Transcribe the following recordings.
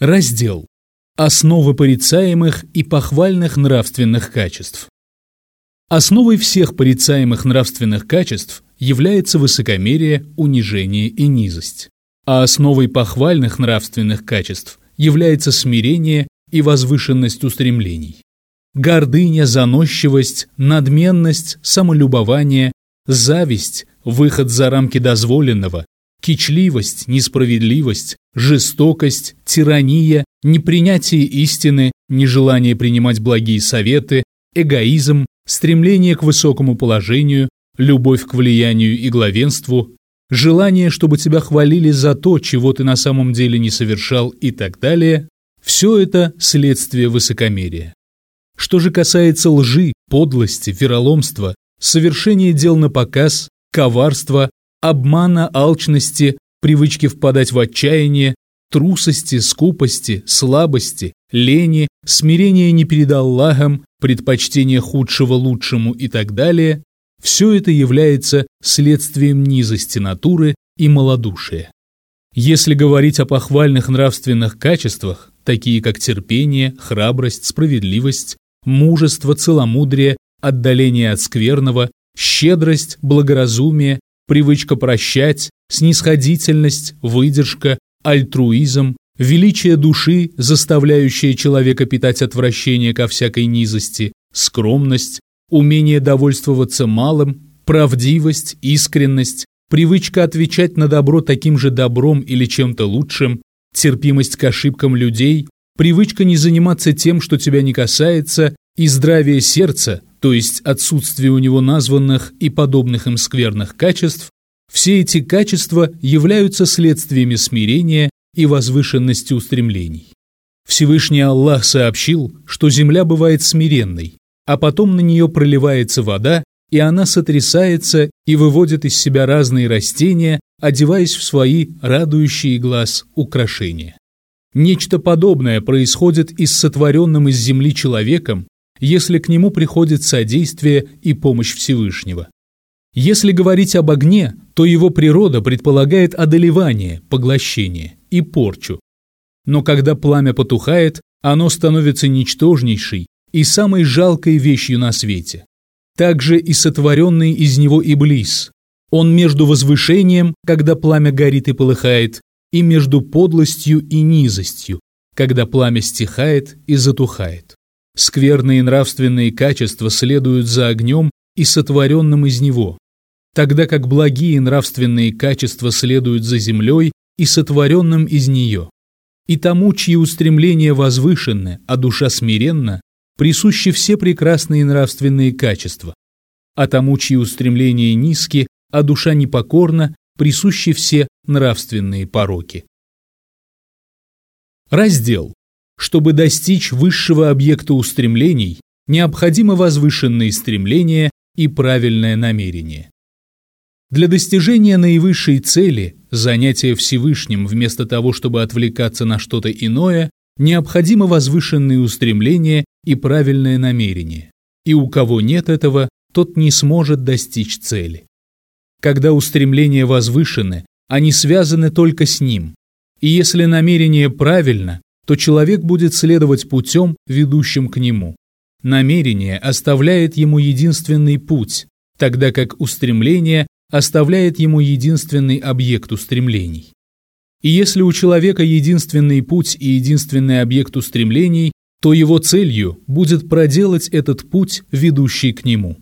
Раздел. Основы порицаемых и похвальных нравственных качеств. Основой всех порицаемых нравственных качеств является высокомерие, унижение и низость. А основой похвальных нравственных качеств является смирение и возвышенность устремлений. Гордыня, заносчивость, надменность, самолюбование, зависть, выход за рамки дозволенного, кичливость, несправедливость, жестокость, тирания, непринятие истины, нежелание принимать благие советы, эгоизм, стремление к высокому положению, любовь к влиянию и главенству, желание, чтобы тебя хвалили за то, чего ты на самом деле не совершал и так далее, все это следствие высокомерия. Что же касается лжи, подлости, вероломства, совершения дел на показ, коварства, обмана, алчности, привычки впадать в отчаяние, трусости, скупости, слабости, лени, смирения не перед Аллахом, предпочтение худшего лучшему и так далее, все это является следствием низости натуры и малодушия. Если говорить о похвальных нравственных качествах, такие как терпение, храбрость, справедливость, мужество, целомудрие, отдаление от скверного, щедрость, благоразумие, привычка прощать, снисходительность, выдержка, альтруизм, величие души, заставляющее человека питать отвращение ко всякой низости, скромность, умение довольствоваться малым, правдивость, искренность, привычка отвечать на добро таким же добром или чем-то лучшим, терпимость к ошибкам людей, привычка не заниматься тем, что тебя не касается, и здравие сердца, то есть отсутствие у него названных и подобных им скверных качеств, все эти качества являются следствиями смирения и возвышенности устремлений. Всевышний Аллах сообщил, что земля бывает смиренной, а потом на нее проливается вода, и она сотрясается и выводит из себя разные растения, одеваясь в свои радующие глаз украшения. Нечто подобное происходит и с сотворенным из земли человеком, если к нему приходит содействие и помощь Всевышнего. Если говорить об огне, то его природа предполагает одолевание, поглощение и порчу. Но когда пламя потухает, оно становится ничтожнейшей и самой жалкой вещью на свете. Также и сотворенный из него Иблис. Он между возвышением, когда пламя горит и полыхает, и между подлостью и низостью, когда пламя стихает и затухает. Скверные нравственные качества следуют за огнем и сотворенным из него, тогда как благие нравственные качества следуют за землей и сотворенным из нее. И тому, чьи устремления возвышенны, а душа смиренна, присущи все прекрасные нравственные качества, а тому, чьи устремления низки, а душа непокорна, присущи все нравственные пороки. Раздел чтобы достичь высшего объекта устремлений, необходимо возвышенные стремления и правильное намерение. Для достижения наивысшей цели, занятия Всевышним вместо того, чтобы отвлекаться на что-то иное, необходимо возвышенные устремления и правильное намерение. И у кого нет этого, тот не сможет достичь цели. Когда устремления возвышены, они связаны только с ним. И если намерение правильно, то человек будет следовать путем, ведущим к нему. Намерение оставляет ему единственный путь, тогда как устремление оставляет ему единственный объект устремлений. И если у человека единственный путь и единственный объект устремлений, то его целью будет проделать этот путь, ведущий к нему.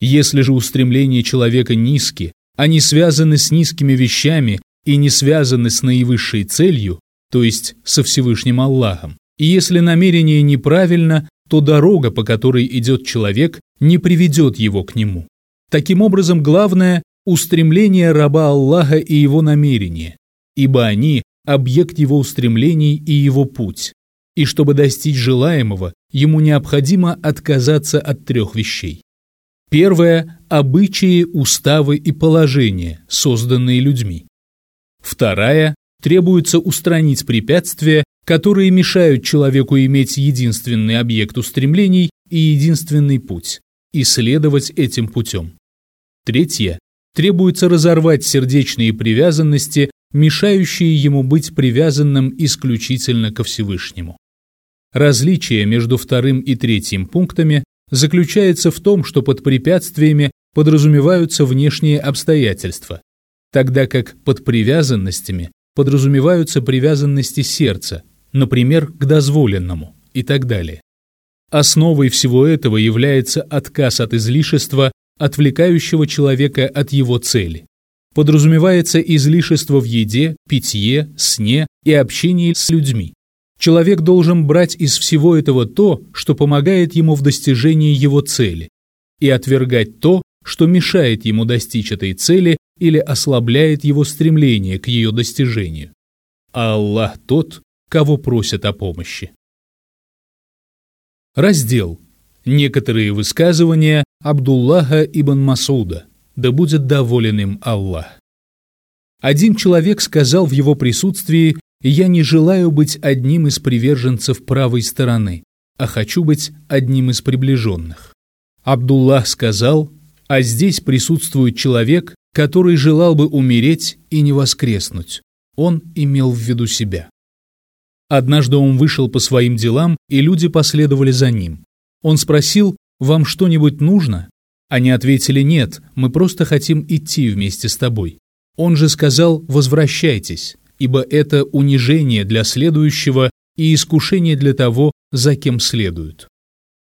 Если же устремления человека низки, они связаны с низкими вещами и не связаны с наивысшей целью, то есть со Всевышним Аллахом. И если намерение неправильно, то дорога, по которой идет человек, не приведет его к нему. Таким образом, главное – устремление раба Аллаха и его намерение, ибо они – объект его устремлений и его путь. И чтобы достичь желаемого, ему необходимо отказаться от трех вещей. Первое – обычаи, уставы и положения, созданные людьми. Вторая требуется устранить препятствия, которые мешают человеку иметь единственный объект устремлений и единственный путь, и следовать этим путем. Третье. Требуется разорвать сердечные привязанности, мешающие ему быть привязанным исключительно ко Всевышнему. Различие между вторым и третьим пунктами заключается в том, что под препятствиями подразумеваются внешние обстоятельства, тогда как под привязанностями подразумеваются привязанности сердца, например, к дозволенному и так далее. Основой всего этого является отказ от излишества, отвлекающего человека от его цели. Подразумевается излишество в еде, питье, сне и общении с людьми. Человек должен брать из всего этого то, что помогает ему в достижении его цели, и отвергать то, что мешает ему достичь этой цели или ослабляет его стремление к ее достижению. Аллах тот, кого просят о помощи. Раздел. Некоторые высказывания Абдуллаха ибн Масуда. Да будет доволен им Аллах. Один человек сказал в его присутствии я не желаю быть одним из приверженцев правой стороны, а хочу быть одним из приближенных. Абдуллах сказал, а здесь присутствует человек, который желал бы умереть и не воскреснуть. Он имел в виду себя. Однажды он вышел по своим делам, и люди последовали за ним. Он спросил, «Вам что-нибудь нужно?» Они ответили, «Нет, мы просто хотим идти вместе с тобой». Он же сказал, «Возвращайтесь» ибо это унижение для следующего и искушение для того, за кем следуют.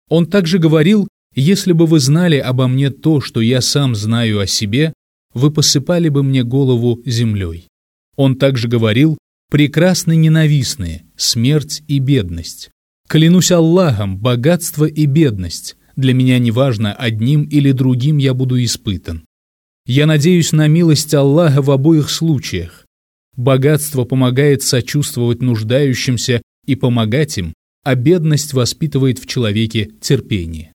Он также говорил, если бы вы знали обо мне то, что я сам знаю о себе, вы посыпали бы мне голову землей. Он также говорил, прекрасны ненавистные, смерть и бедность. Клянусь Аллахом, богатство и бедность. Для меня неважно, одним или другим я буду испытан. Я надеюсь на милость Аллаха в обоих случаях. Богатство помогает сочувствовать нуждающимся и помогать им, а бедность воспитывает в человеке терпение.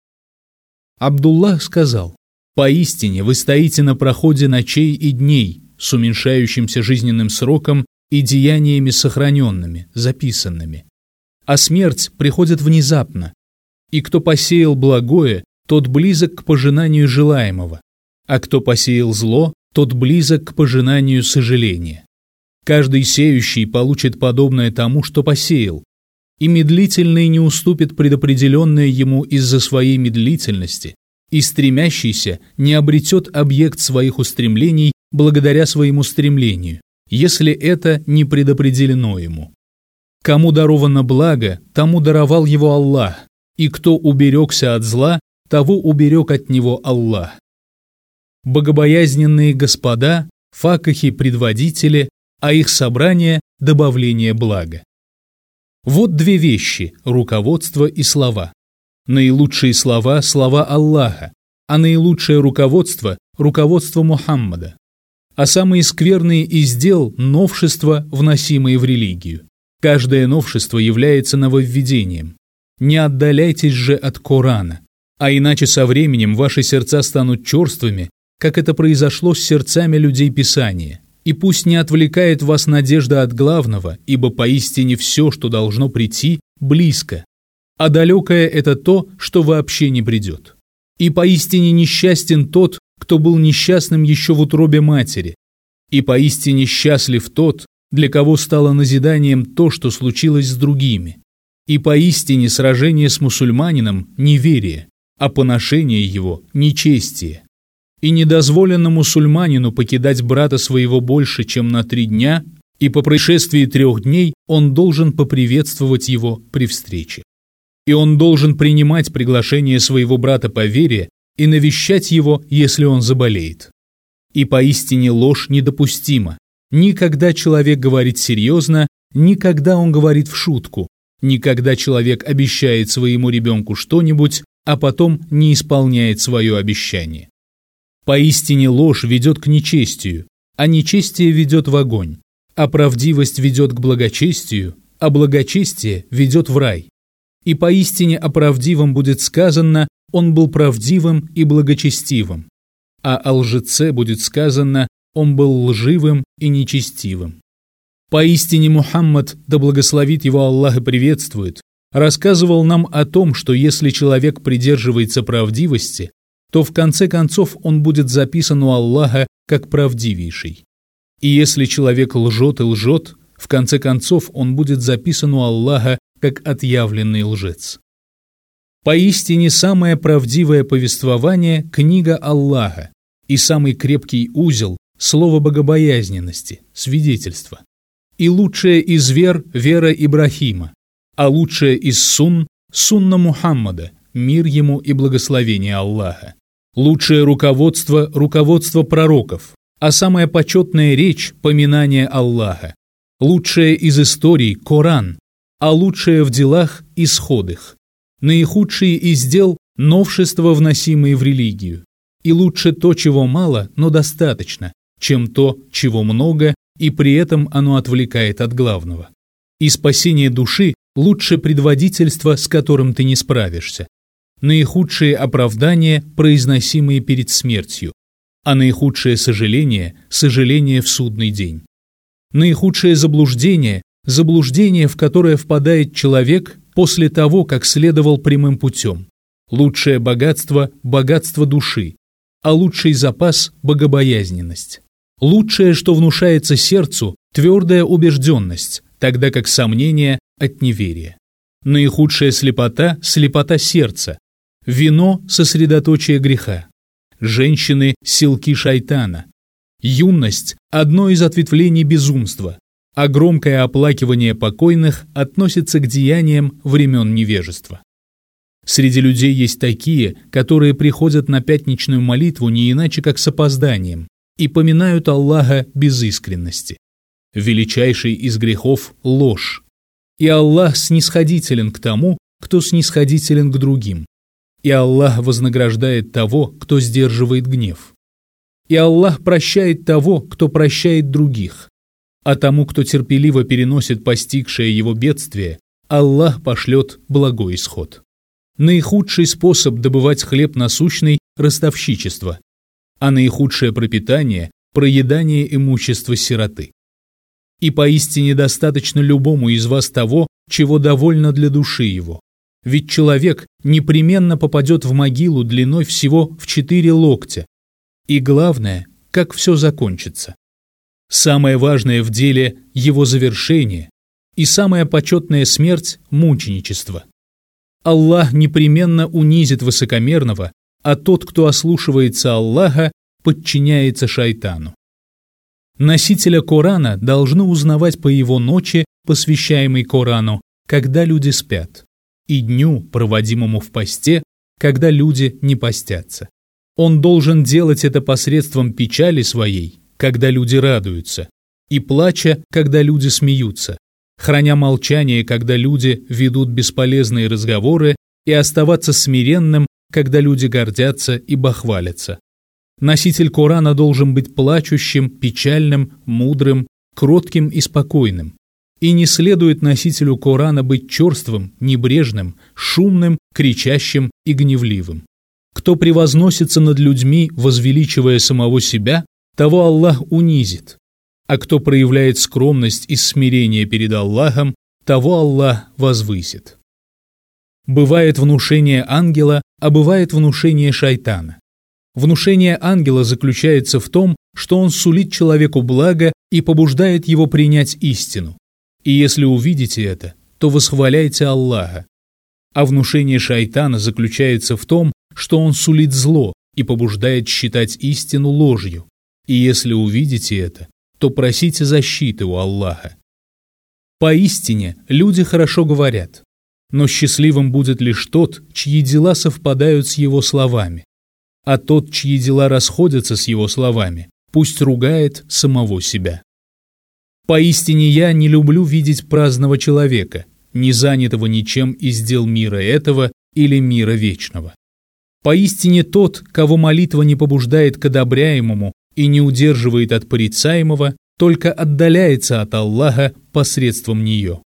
Абдуллах сказал, «Поистине вы стоите на проходе ночей и дней с уменьшающимся жизненным сроком и деяниями сохраненными, записанными. А смерть приходит внезапно, и кто посеял благое, тот близок к пожинанию желаемого, а кто посеял зло, тот близок к пожинанию сожаления. Каждый сеющий получит подобное тому, что посеял, и медлительный не уступит предопределенное ему из-за своей медлительности, и стремящийся не обретет объект своих устремлений благодаря своему стремлению, если это не предопределено ему. Кому даровано благо, тому даровал его Аллах, и кто уберегся от зла, того уберег от него Аллах. Богобоязненные господа, факахи-предводители, а их собрание – добавление блага. Вот две вещи – руководство и слова. Наилучшие слова – слова Аллаха, а наилучшее руководство – руководство Мухаммада. А самые скверные из дел – новшества, вносимые в религию. Каждое новшество является нововведением. Не отдаляйтесь же от Корана, а иначе со временем ваши сердца станут черствыми, как это произошло с сердцами людей Писания. И пусть не отвлекает вас надежда от главного, ибо поистине все, что должно прийти, близко, а далекое – это то, что вообще не придет. И поистине несчастен тот, кто был несчастным еще в утробе матери, и поистине счастлив тот, для кого стало назиданием то, что случилось с другими. И поистине сражение с мусульманином – неверие, а поношение его – нечестие и не дозволено мусульманину покидать брата своего больше, чем на три дня, и по происшествии трех дней он должен поприветствовать его при встрече. И он должен принимать приглашение своего брата по вере и навещать его, если он заболеет. И поистине ложь недопустима. Никогда человек говорит серьезно, никогда он говорит в шутку, никогда человек обещает своему ребенку что-нибудь, а потом не исполняет свое обещание. Поистине ложь ведет к нечестию, а нечестие ведет в огонь, а правдивость ведет к благочестию, а благочестие ведет в рай. И поистине о правдивом будет сказано, он был правдивым и благочестивым, а о лжеце будет сказано, он был лживым и нечестивым. Поистине Мухаммад, да благословит его Аллах и приветствует, рассказывал нам о том, что если человек придерживается правдивости, то в конце концов он будет записан у Аллаха как правдивейший. И если человек лжет и лжет, в конце концов он будет записан у Аллаха как отъявленный лжец. Поистине самое правдивое повествование – книга Аллаха, и самый крепкий узел – слово богобоязненности, свидетельство. И лучшее из вер – вера Ибрахима, а лучшее из сунн – сунна Мухаммада, мир ему и благословение Аллаха. Лучшее руководство – руководство пророков, а самая почетная речь – поминание Аллаха. Лучшее из историй – Коран, а лучшее в делах – исход их наихудшие из дел – новшества, вносимые в религию. И лучше то, чего мало, но достаточно, чем то, чего много, и при этом оно отвлекает от главного. И спасение души лучше предводительства, с которым ты не справишься. Наихудшие оправдания, произносимые перед смертью, а наихудшее сожаление – сожаление в судный день. Наихудшее заблуждение – заблуждение, в которое впадает человек, после того, как следовал прямым путем. Лучшее богатство – богатство души, а лучший запас – богобоязненность. Лучшее, что внушается сердцу – твердая убежденность, тогда как сомнение – от неверия. Наихудшая слепота – слепота сердца. Вино – сосредоточие греха. Женщины – силки шайтана. Юность – одно из ответвлений безумства а громкое оплакивание покойных относится к деяниям времен невежества. Среди людей есть такие, которые приходят на пятничную молитву не иначе как с опозданием и поминают Аллаха без искренности. Величайший из грехов – ложь. И Аллах снисходителен к тому, кто снисходителен к другим. И Аллах вознаграждает того, кто сдерживает гнев. И Аллах прощает того, кто прощает других а тому, кто терпеливо переносит постигшее его бедствие, Аллах пошлет благой исход. Наихудший способ добывать хлеб насущный – ростовщичество, а наихудшее пропитание – проедание имущества сироты. И поистине достаточно любому из вас того, чего довольно для души его. Ведь человек непременно попадет в могилу длиной всего в четыре локтя. И главное, как все закончится. Самое важное в деле – его завершение, и самая почетная смерть – мученичество. Аллах непременно унизит высокомерного, а тот, кто ослушивается Аллаха, подчиняется шайтану. Носителя Корана должны узнавать по его ночи, посвящаемой Корану, когда люди спят, и дню, проводимому в посте, когда люди не постятся. Он должен делать это посредством печали своей, когда люди радуются, и плача, когда люди смеются, храня молчание, когда люди ведут бесполезные разговоры, и оставаться смиренным, когда люди гордятся и бахвалятся. Носитель Корана должен быть плачущим, печальным, мудрым, кротким и спокойным. И не следует носителю Корана быть черствым, небрежным, шумным, кричащим и гневливым. Кто превозносится над людьми, возвеличивая самого себя, того Аллах унизит, а кто проявляет скромность и смирение перед Аллахом, того Аллах возвысит. Бывает внушение ангела, а бывает внушение шайтана. Внушение ангела заключается в том, что он сулит человеку благо и побуждает его принять истину. И если увидите это, то восхваляйте Аллаха. А внушение шайтана заключается в том, что он сулит зло и побуждает считать истину ложью. И если увидите это, то просите защиты у Аллаха. Поистине, люди хорошо говорят, но счастливым будет лишь тот, чьи дела совпадают с его словами. А тот, чьи дела расходятся с его словами, пусть ругает самого себя. Поистине я не люблю видеть праздного человека, не занятого ничем из дел мира этого или мира вечного. Поистине тот, кого молитва не побуждает к одобряемому, и не удерживает от порицаемого, только отдаляется от Аллаха посредством нее.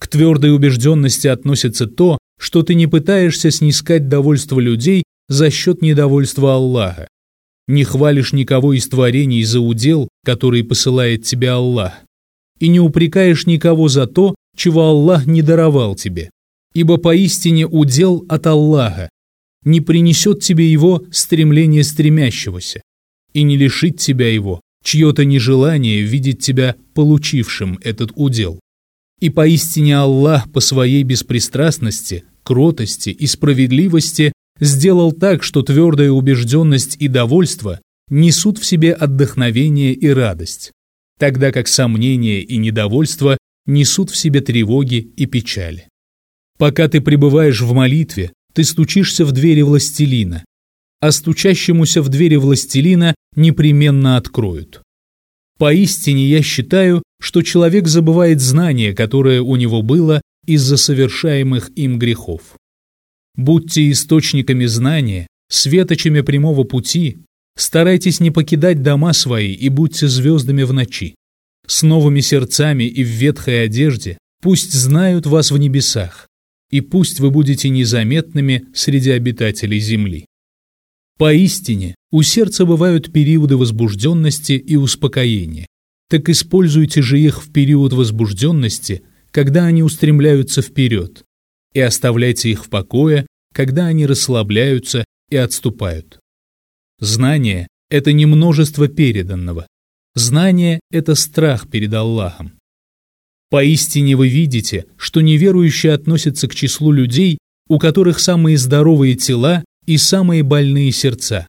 К твердой убежденности относится то, что ты не пытаешься снискать довольство людей за счет недовольства Аллаха, не хвалишь никого из творений за удел, который посылает тебе Аллах, и не упрекаешь никого за то, чего Аллах не даровал тебе, ибо поистине удел от Аллаха, не принесет тебе его стремление стремящегося, и не лишит тебя его чье-то нежелание видеть тебя получившим этот удел. И поистине Аллах по своей беспристрастности, кротости и справедливости сделал так, что твердая убежденность и довольство несут в себе отдохновение и радость, тогда как сомнение и недовольство несут в себе тревоги и печали. Пока ты пребываешь в молитве, ты стучишься в двери властелина, а стучащемуся в двери властелина непременно откроют. Поистине я считаю, что человек забывает знание, которое у него было из-за совершаемых им грехов. Будьте источниками знания, светочами прямого пути, старайтесь не покидать дома свои и будьте звездами в ночи. С новыми сердцами и в ветхой одежде пусть знают вас в небесах, и пусть вы будете незаметными среди обитателей земли. Поистине, у сердца бывают периоды возбужденности и успокоения. Так используйте же их в период возбужденности, когда они устремляются вперед, и оставляйте их в покое, когда они расслабляются и отступают. Знание – это не множество переданного. Знание – это страх перед Аллахом. Поистине вы видите, что неверующие относятся к числу людей, у которых самые здоровые тела и самые больные сердца,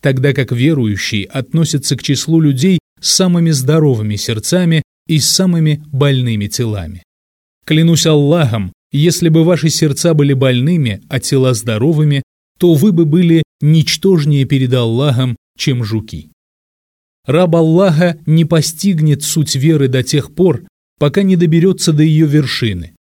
тогда как верующие относятся к числу людей с самыми здоровыми сердцами и с самыми больными телами. Клянусь Аллахом, если бы ваши сердца были больными, а тела здоровыми, то вы бы были ничтожнее перед Аллахом, чем жуки. Раб Аллаха не постигнет суть веры до тех пор, пока не доберется до ее вершины.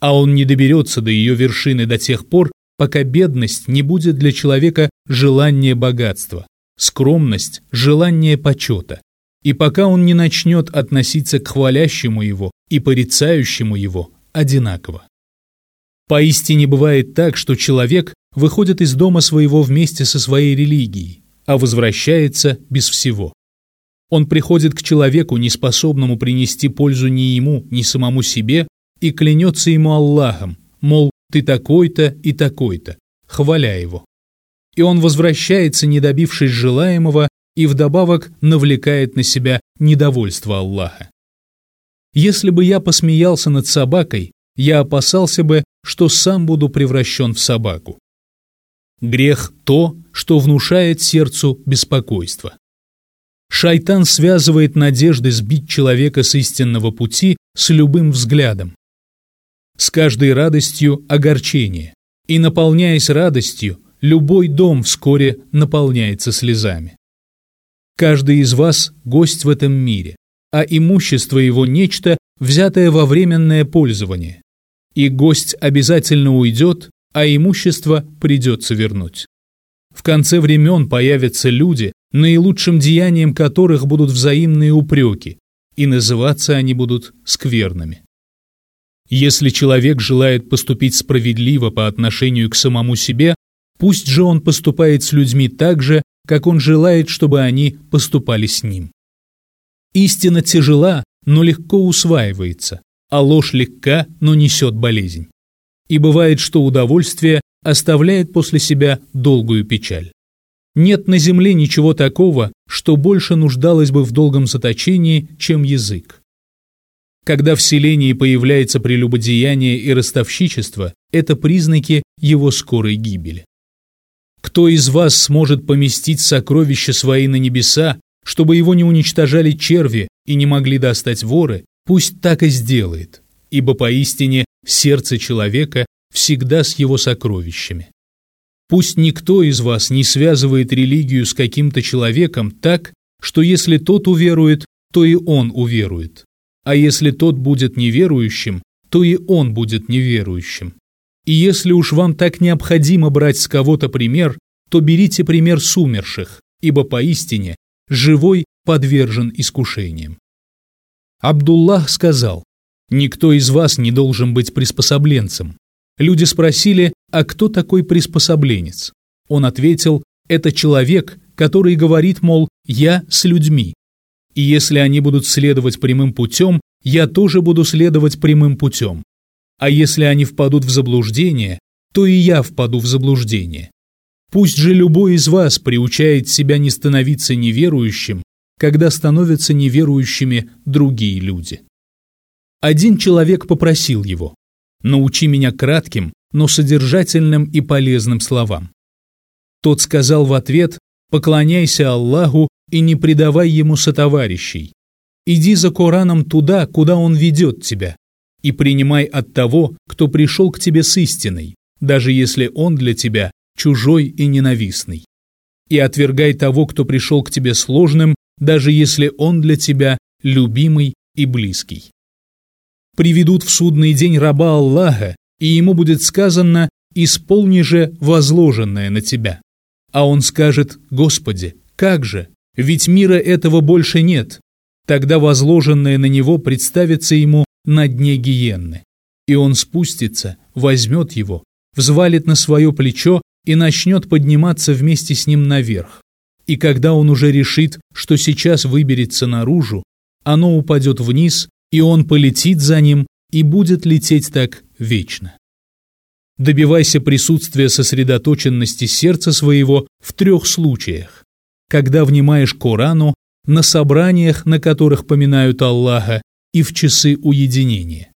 А он не доберется до ее вершины до тех пор, пока бедность не будет для человека желание богатства, скромность – желание почета, и пока он не начнет относиться к хвалящему его и порицающему его одинаково. Поистине бывает так, что человек выходит из дома своего вместе со своей религией, а возвращается без всего. Он приходит к человеку, неспособному принести пользу ни ему, ни самому себе, и клянется ему Аллахом, мол, ты такой-то и такой-то, хваля его. И он возвращается, не добившись желаемого, и вдобавок навлекает на себя недовольство Аллаха. Если бы я посмеялся над собакой, я опасался бы, что сам буду превращен в собаку. Грех – то, что внушает сердцу беспокойство. Шайтан связывает надежды сбить человека с истинного пути с любым взглядом, с каждой радостью огорчение, и, наполняясь радостью, любой дом вскоре наполняется слезами. Каждый из вас – гость в этом мире, а имущество его – нечто, взятое во временное пользование. И гость обязательно уйдет, а имущество придется вернуть. В конце времен появятся люди, наилучшим деянием которых будут взаимные упреки, и называться они будут скверными. Если человек желает поступить справедливо по отношению к самому себе, пусть же он поступает с людьми так же, как он желает, чтобы они поступали с ним. Истина тяжела, но легко усваивается, а ложь легка, но несет болезнь. И бывает, что удовольствие оставляет после себя долгую печаль. Нет на земле ничего такого, что больше нуждалось бы в долгом заточении, чем язык. Когда в селении появляется прелюбодеяние и ростовщичество, это признаки его скорой гибели. Кто из вас сможет поместить сокровища свои на небеса, чтобы его не уничтожали черви и не могли достать воры, пусть так и сделает, ибо поистине сердце человека всегда с его сокровищами. Пусть никто из вас не связывает религию с каким-то человеком так, что если тот уверует, то и он уверует. А если тот будет неверующим, то и он будет неверующим. И если уж вам так необходимо брать с кого-то пример, то берите пример с умерших, ибо поистине живой подвержен искушениям. Абдуллах сказал, «Никто из вас не должен быть приспособленцем». Люди спросили, а кто такой приспособленец? Он ответил, это человек, который говорит, мол, я с людьми, и если они будут следовать прямым путем, я тоже буду следовать прямым путем. А если они впадут в заблуждение, то и я впаду в заблуждение. Пусть же любой из вас приучает себя не становиться неверующим, когда становятся неверующими другие люди. Один человек попросил его «Научи меня кратким, но содержательным и полезным словам». Тот сказал в ответ «Поклоняйся Аллаху и не предавай ему сотоварищей. Иди за Кораном туда, куда он ведет тебя, и принимай от того, кто пришел к тебе с истиной, даже если он для тебя чужой и ненавистный. И отвергай того, кто пришел к тебе сложным, даже если он для тебя любимый и близкий. Приведут в судный день раба Аллаха, и ему будет сказано «Исполни же возложенное на тебя». А он скажет «Господи, как же? Ведь мира этого больше нет». Тогда возложенное на него представится ему на дне гиенны. И он спустится, возьмет его, взвалит на свое плечо и начнет подниматься вместе с ним наверх. И когда он уже решит, что сейчас выберется наружу, оно упадет вниз, и он полетит за ним и будет лететь так вечно. Добивайся присутствия сосредоточенности сердца своего в трех случаях. Когда внимаешь Корану, на собраниях, на которых поминают Аллаха, и в часы уединения.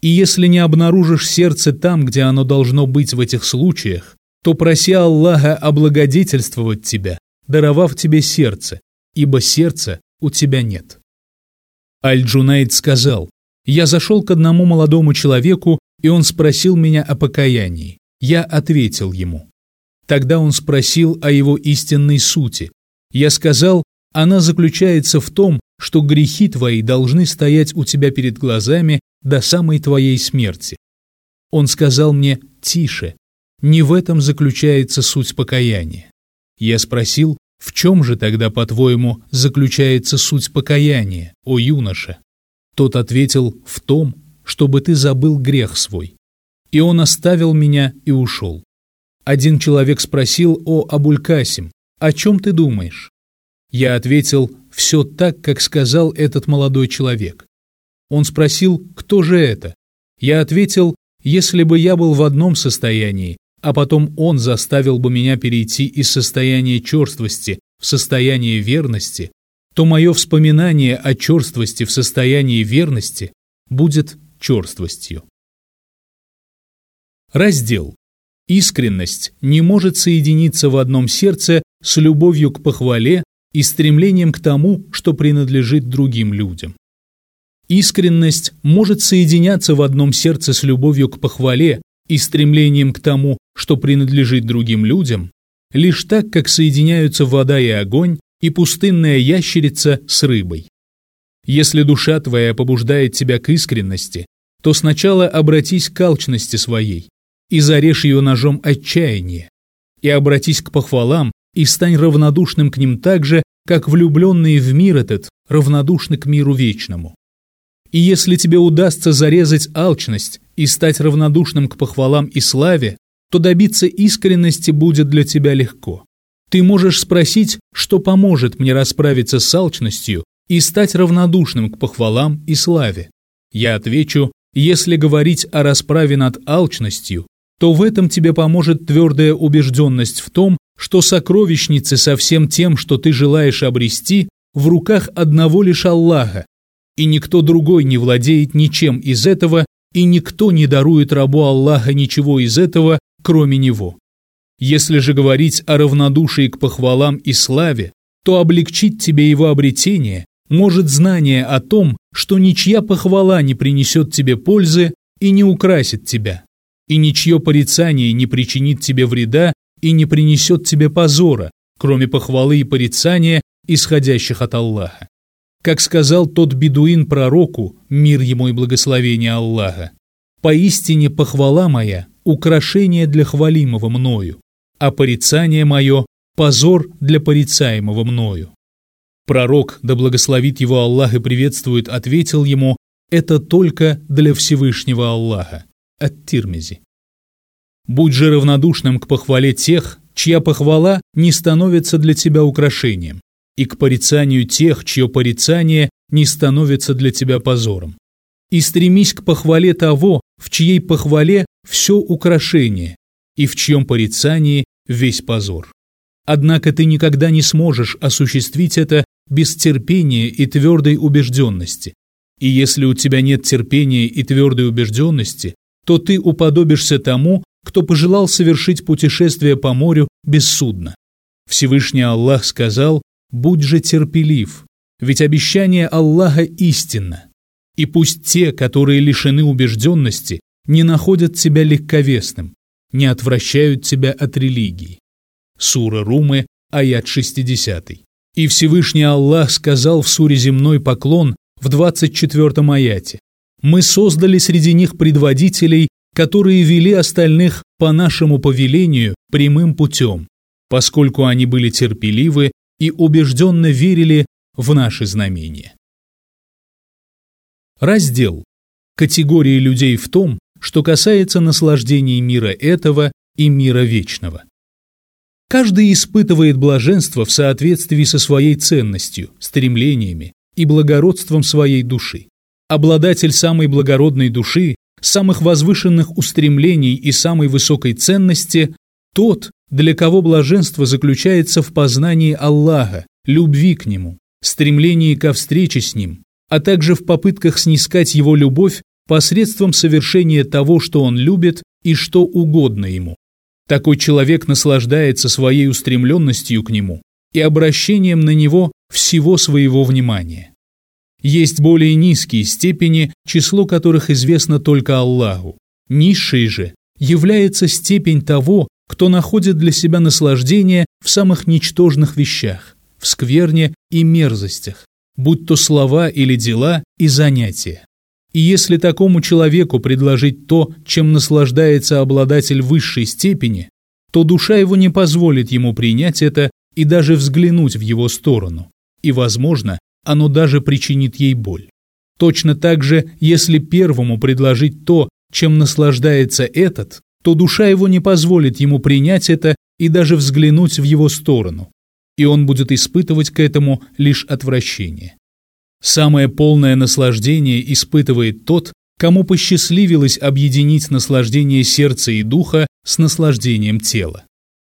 И если не обнаружишь сердце там, где оно должно быть в этих случаях, то проси Аллаха облагодетельствовать тебя, даровав тебе сердце, ибо сердца у тебя нет. Аль-Джунайд сказал, «Я зашел к одному молодому человеку, и он спросил меня о покаянии. Я ответил ему. Тогда он спросил о его истинной сути. Я сказал, она заключается в том, что грехи твои должны стоять у тебя перед глазами до самой твоей смерти. Он сказал мне «Тише, не в этом заключается суть покаяния». Я спросил, в чем же тогда, по-твоему, заключается суть покаяния, о юноша? Тот ответил, в том, чтобы ты забыл грех свой. И он оставил меня и ушел. Один человек спросил о Абулькасим, о чем ты думаешь? Я ответил, все так, как сказал этот молодой человек. Он спросил, кто же это? Я ответил, если бы я был в одном состоянии, а потом он заставил бы меня перейти из состояния черствости в состояние верности, то мое вспоминание о черствости в состоянии верности будет черствостью. Раздел. Искренность не может соединиться в одном сердце с любовью к похвале и стремлением к тому, что принадлежит другим людям. Искренность может соединяться в одном сердце с любовью к похвале и стремлением к тому, что принадлежит другим людям, лишь так, как соединяются вода и огонь и пустынная ящерица с рыбой. Если душа твоя побуждает тебя к искренности, то сначала обратись к алчности своей и зарежь ее ножом отчаяния, и обратись к похвалам и стань равнодушным к ним так же, как влюбленные в мир этот равнодушны к миру вечному. И если тебе удастся зарезать алчность и стать равнодушным к похвалам и славе, то добиться искренности будет для тебя легко. Ты можешь спросить, что поможет мне расправиться с алчностью и стать равнодушным к похвалам и славе. Я отвечу, если говорить о расправе над алчностью, то в этом тебе поможет твердая убежденность в том, что сокровищницы со всем тем, что ты желаешь обрести, в руках одного лишь Аллаха, и никто другой не владеет ничем из этого, и никто не дарует рабу Аллаха ничего из этого, кроме него. Если же говорить о равнодушии к похвалам и славе, то облегчить тебе его обретение может знание о том, что ничья похвала не принесет тебе пользы и не украсит тебя, и ничье порицание не причинит тебе вреда и не принесет тебе позора, кроме похвалы и порицания, исходящих от Аллаха. Как сказал тот бедуин пророку, мир ему и благословение Аллаха, «Поистине похвала моя – украшение для хвалимого мною, а порицание мое – позор для порицаемого мною». Пророк, да благословит его Аллах и приветствует, ответил ему «Это только для Всевышнего Аллаха» от Тирмизи. Будь же равнодушным к похвале тех, чья похвала не становится для тебя украшением, и к порицанию тех, чье порицание не становится для тебя позором. И стремись к похвале того, в чьей похвале все украшение, и в чьем порицании весь позор. Однако ты никогда не сможешь осуществить это, без терпения и твердой убежденности. И если у тебя нет терпения и твердой убежденности, то ты уподобишься тому, кто пожелал совершить путешествие по морю без судна. Всевышний Аллах сказал «Будь же терпелив, ведь обещание Аллаха истинно. И пусть те, которые лишены убежденности, не находят тебя легковесным, не отвращают тебя от религии». Сура Румы, аят 60. И Всевышний Аллах сказал в суре «Земной поклон» в 24 аяте «Мы создали среди них предводителей, которые вели остальных по нашему повелению прямым путем, поскольку они были терпеливы и убежденно верили в наши знамения». Раздел. Категории людей в том, что касается наслаждений мира этого и мира вечного. Каждый испытывает блаженство в соответствии со своей ценностью, стремлениями и благородством своей души. Обладатель самой благородной души, самых возвышенных устремлений и самой высокой ценности – тот, для кого блаженство заключается в познании Аллаха, любви к Нему, стремлении ко встрече с Ним, а также в попытках снискать Его любовь посредством совершения того, что Он любит и что угодно Ему. Такой человек наслаждается своей устремленностью к нему и обращением на него всего своего внимания. Есть более низкие степени, число которых известно только Аллаху. Низшей же является степень того, кто находит для себя наслаждение в самых ничтожных вещах, в скверне и мерзостях, будь то слова или дела и занятия. И если такому человеку предложить то, чем наслаждается обладатель высшей степени, то душа его не позволит ему принять это и даже взглянуть в его сторону. И, возможно, оно даже причинит ей боль. Точно так же, если первому предложить то, чем наслаждается этот, то душа его не позволит ему принять это и даже взглянуть в его сторону, и он будет испытывать к этому лишь отвращение. Самое полное наслаждение испытывает тот, кому посчастливилось объединить наслаждение сердца и духа с наслаждением тела.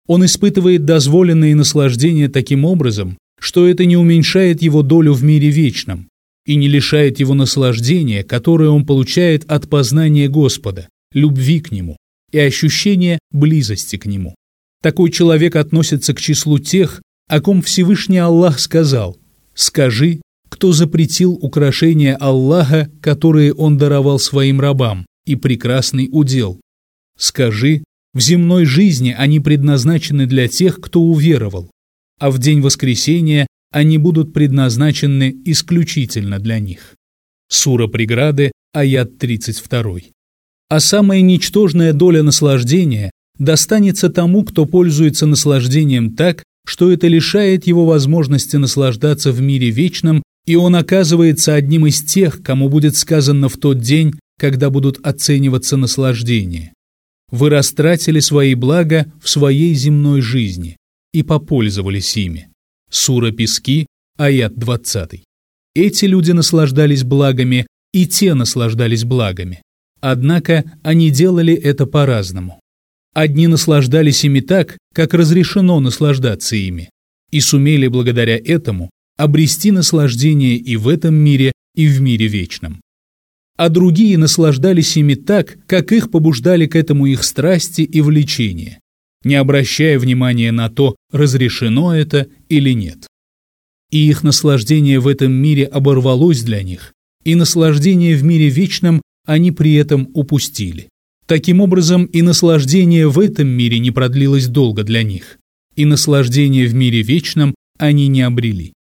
Он испытывает дозволенные наслаждения таким образом, что это не уменьшает его долю в мире вечном и не лишает его наслаждения, которое он получает от познания Господа, любви к Нему и ощущения близости к Нему. Такой человек относится к числу тех, о ком Всевышний Аллах сказал «Скажи, кто запретил украшения Аллаха, которые Он даровал своим рабам, и прекрасный удел. Скажи, в земной жизни они предназначены для тех, кто уверовал, а в день воскресения они будут предназначены исключительно для них. Сура преграды, аят 32. А самая ничтожная доля наслаждения достанется тому, кто пользуется наслаждением так, что это лишает его возможности наслаждаться в мире вечном и он оказывается одним из тех, кому будет сказано в тот день, когда будут оцениваться наслаждения. Вы растратили свои блага в своей земной жизни и попользовались ими. Сура Пески, аят 20. Эти люди наслаждались благами, и те наслаждались благами. Однако они делали это по-разному. Одни наслаждались ими так, как разрешено наслаждаться ими, и сумели благодаря этому обрести наслаждение и в этом мире, и в мире вечном. А другие наслаждались ими так, как их побуждали к этому их страсти и влечения, не обращая внимания на то, разрешено это или нет. И их наслаждение в этом мире оборвалось для них, и наслаждение в мире вечном они при этом упустили. Таким образом, и наслаждение в этом мире не продлилось долго для них, и наслаждение в мире вечном они не обрели.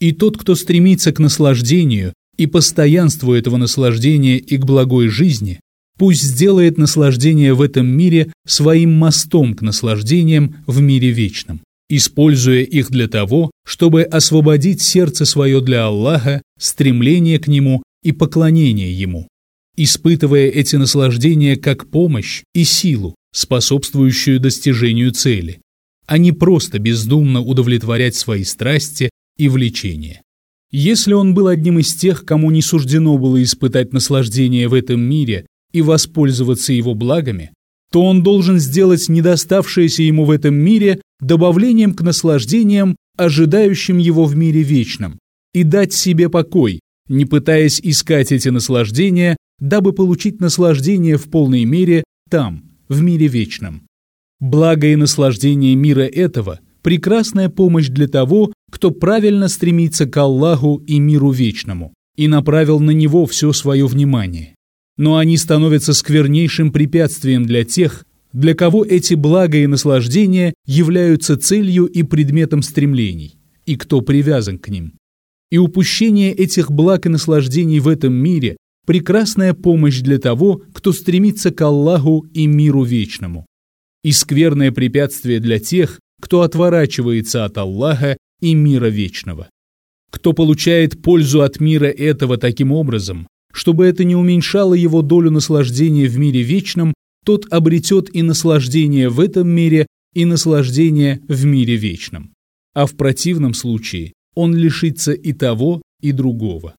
И тот, кто стремится к наслаждению и постоянству этого наслаждения и к благой жизни, пусть сделает наслаждение в этом мире своим мостом к наслаждениям в мире вечном, используя их для того, чтобы освободить сердце свое для Аллаха, стремление к Нему и поклонение Ему, испытывая эти наслаждения как помощь и силу, способствующую достижению цели, а не просто бездумно удовлетворять свои страсти и влечение. Если он был одним из тех, кому не суждено было испытать наслаждение в этом мире и воспользоваться его благами, то он должен сделать недоставшееся ему в этом мире добавлением к наслаждениям, ожидающим его в мире вечном, и дать себе покой, не пытаясь искать эти наслаждения, дабы получить наслаждение в полной мере там, в мире вечном. Благо и наслаждение мира этого – прекрасная помощь для того, кто правильно стремится к Аллаху и миру вечному и направил на него все свое внимание. Но они становятся сквернейшим препятствием для тех, для кого эти блага и наслаждения являются целью и предметом стремлений, и кто привязан к ним. И упущение этих благ и наслаждений в этом мире – прекрасная помощь для того, кто стремится к Аллаху и миру вечному. И скверное препятствие для тех, кто отворачивается от Аллаха и мира вечного. Кто получает пользу от мира этого таким образом, чтобы это не уменьшало его долю наслаждения в мире вечном, тот обретет и наслаждение в этом мире, и наслаждение в мире вечном. А в противном случае он лишится и того, и другого.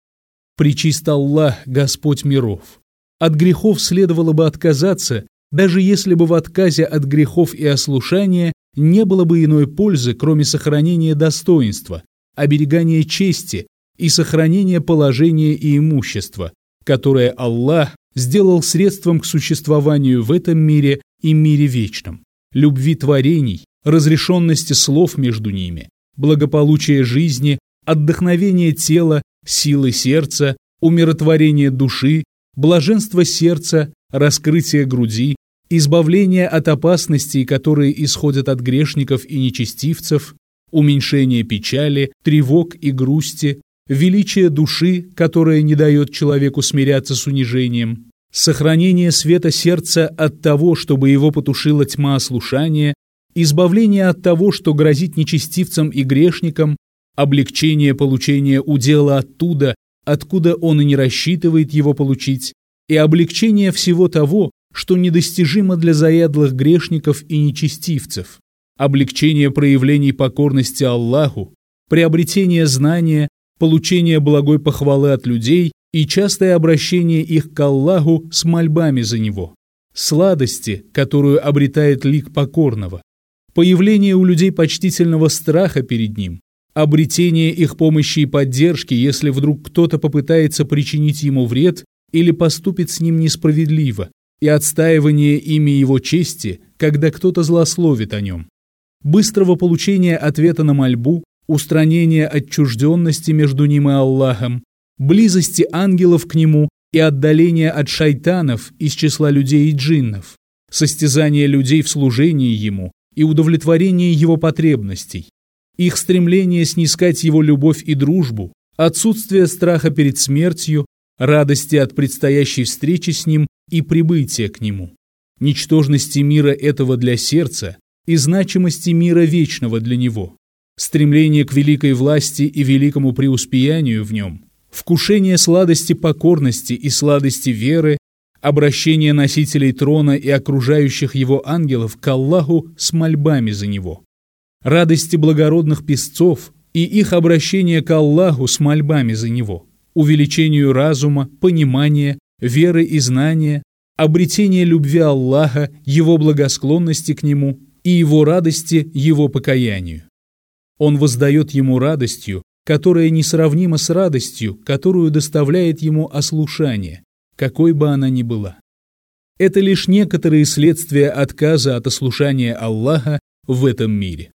Причист Аллах, Господь миров. От грехов следовало бы отказаться, даже если бы в отказе от грехов и ослушания не было бы иной пользы, кроме сохранения достоинства, оберегания чести и сохранения положения и имущества, которое Аллах сделал средством к существованию в этом мире и мире вечном, любви творений, разрешенности слов между ними, благополучия жизни, отдохновения тела, силы сердца, умиротворения души, блаженство сердца, раскрытие груди, избавление от опасностей, которые исходят от грешников и нечестивцев, уменьшение печали, тревог и грусти, величие души, которое не дает человеку смиряться с унижением, сохранение света сердца от того, чтобы его потушила тьма ослушания, избавление от того, что грозит нечестивцам и грешникам, облегчение получения удела оттуда, откуда он и не рассчитывает его получить, и облегчение всего того, что недостижимо для заядлых грешников и нечестивцев, облегчение проявлений покорности Аллаху, приобретение знания, получение благой похвалы от людей и частое обращение их к Аллаху с мольбами за него, сладости, которую обретает лик покорного, появление у людей почтительного страха перед ним, обретение их помощи и поддержки, если вдруг кто-то попытается причинить ему вред или поступит с ним несправедливо, и отстаивание ими его чести, когда кто-то злословит о нем. Быстрого получения ответа на мольбу, устранения отчужденности между ним и Аллахом, близости ангелов к нему и отдаления от шайтанов из числа людей и джиннов, состязания людей в служении ему и удовлетворение его потребностей, их стремление снискать его любовь и дружбу, отсутствие страха перед смертью, радости от предстоящей встречи с ним и прибытия к нему, ничтожности мира этого для сердца и значимости мира вечного для него, стремление к великой власти и великому преуспеянию в нем, вкушение сладости покорности и сладости веры, обращение носителей трона и окружающих его ангелов к Аллаху с мольбами за него, радости благородных песцов и их обращение к Аллаху с мольбами за него, увеличению разума, понимания, веры и знания, обретение любви Аллаха, его благосклонности к нему и его радости его покаянию. Он воздает ему радостью, которая несравнима с радостью, которую доставляет ему ослушание, какой бы она ни была. Это лишь некоторые следствия отказа от ослушания Аллаха в этом мире.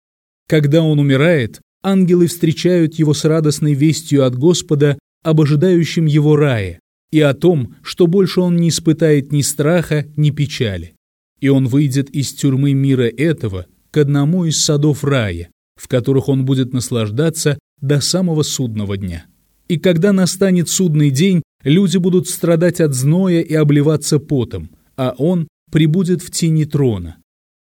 Когда он умирает, ангелы встречают его с радостной вестью от Господа об ожидающем его рае и о том, что больше он не испытает ни страха, ни печали и он выйдет из тюрьмы мира этого к одному из садов рая, в которых он будет наслаждаться до самого судного дня. И когда настанет судный день, люди будут страдать от зноя и обливаться потом, а он прибудет в тени трона.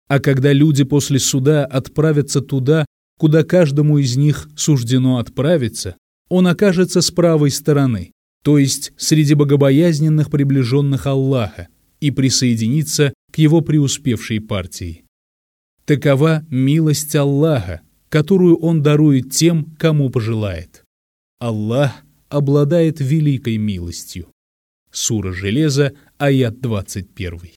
А когда люди после суда отправятся туда, куда каждому из них суждено отправиться, он окажется с правой стороны, то есть среди богобоязненных приближенных Аллаха, и присоединится к его преуспевшей партии. Такова милость Аллаха, которую Он дарует тем, кому пожелает. Аллах обладает великой милостью. Сура Железа, аят 21.